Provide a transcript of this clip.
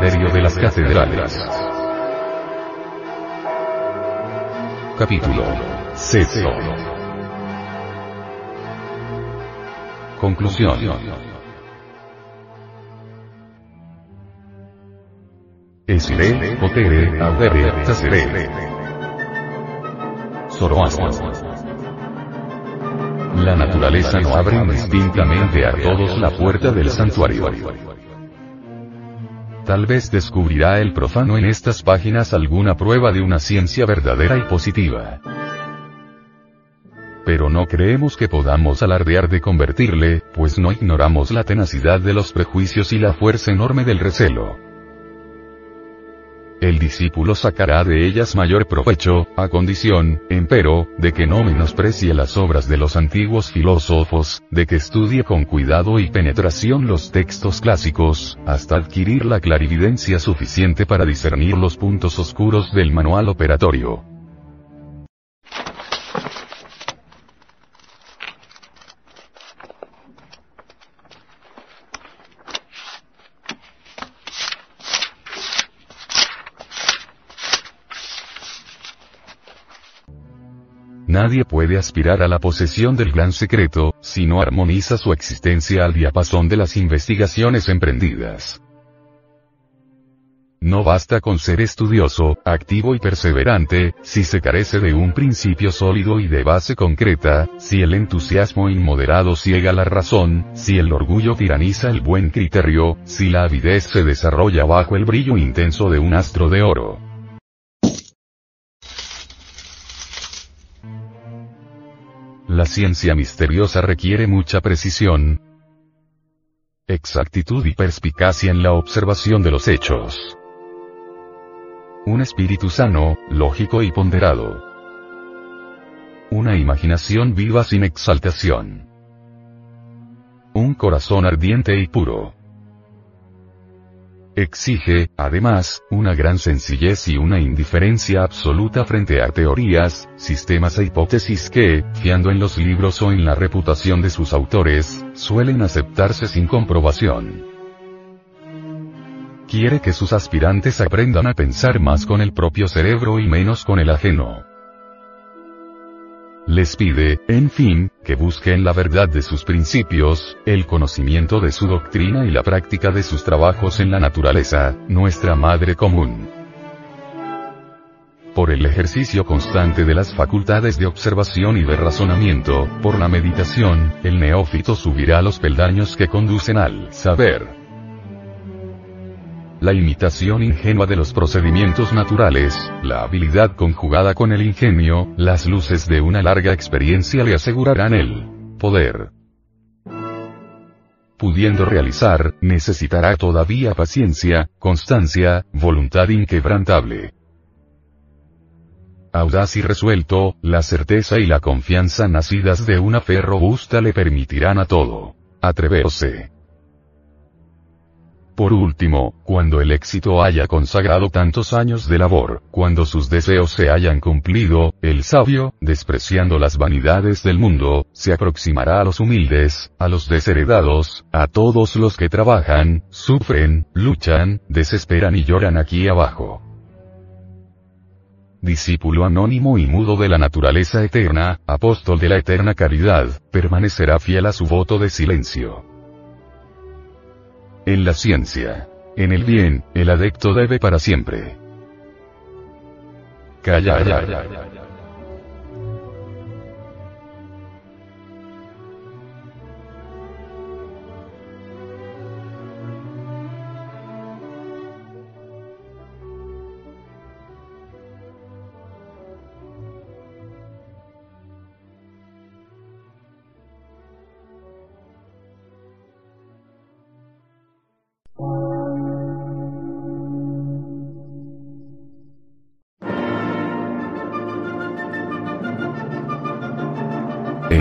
de las catedrales. Capítulo sexto. Conclusión. Esire, potere, audere, tacere. Zoroastro. La naturaleza no abre indistintamente a todos la puerta del santuario. Tal vez descubrirá el profano en estas páginas alguna prueba de una ciencia verdadera y positiva. Pero no creemos que podamos alardear de convertirle, pues no ignoramos la tenacidad de los prejuicios y la fuerza enorme del recelo. El discípulo sacará de ellas mayor provecho, a condición, empero, de que no menosprecie las obras de los antiguos filósofos, de que estudie con cuidado y penetración los textos clásicos, hasta adquirir la clarividencia suficiente para discernir los puntos oscuros del manual operatorio. Nadie puede aspirar a la posesión del gran secreto, si no armoniza su existencia al diapasón de las investigaciones emprendidas. No basta con ser estudioso, activo y perseverante, si se carece de un principio sólido y de base concreta, si el entusiasmo inmoderado ciega la razón, si el orgullo tiraniza el buen criterio, si la avidez se desarrolla bajo el brillo intenso de un astro de oro. La ciencia misteriosa requiere mucha precisión, exactitud y perspicacia en la observación de los hechos. Un espíritu sano, lógico y ponderado. Una imaginación viva sin exaltación. Un corazón ardiente y puro. Exige, además, una gran sencillez y una indiferencia absoluta frente a teorías, sistemas e hipótesis que, fiando en los libros o en la reputación de sus autores, suelen aceptarse sin comprobación. Quiere que sus aspirantes aprendan a pensar más con el propio cerebro y menos con el ajeno. Les pide, en fin, que busquen la verdad de sus principios, el conocimiento de su doctrina y la práctica de sus trabajos en la naturaleza, nuestra madre común. Por el ejercicio constante de las facultades de observación y de razonamiento, por la meditación, el neófito subirá los peldaños que conducen al saber. La imitación ingenua de los procedimientos naturales, la habilidad conjugada con el ingenio, las luces de una larga experiencia le asegurarán el poder. Pudiendo realizar, necesitará todavía paciencia, constancia, voluntad inquebrantable. Audaz y resuelto, la certeza y la confianza nacidas de una fe robusta le permitirán a todo. Atreverse. Por último, cuando el éxito haya consagrado tantos años de labor, cuando sus deseos se hayan cumplido, el sabio, despreciando las vanidades del mundo, se aproximará a los humildes, a los desheredados, a todos los que trabajan, sufren, luchan, desesperan y lloran aquí abajo. Discípulo anónimo y mudo de la naturaleza eterna, apóstol de la eterna caridad, permanecerá fiel a su voto de silencio. En la ciencia. En el bien, el adecto debe para siempre. Calla.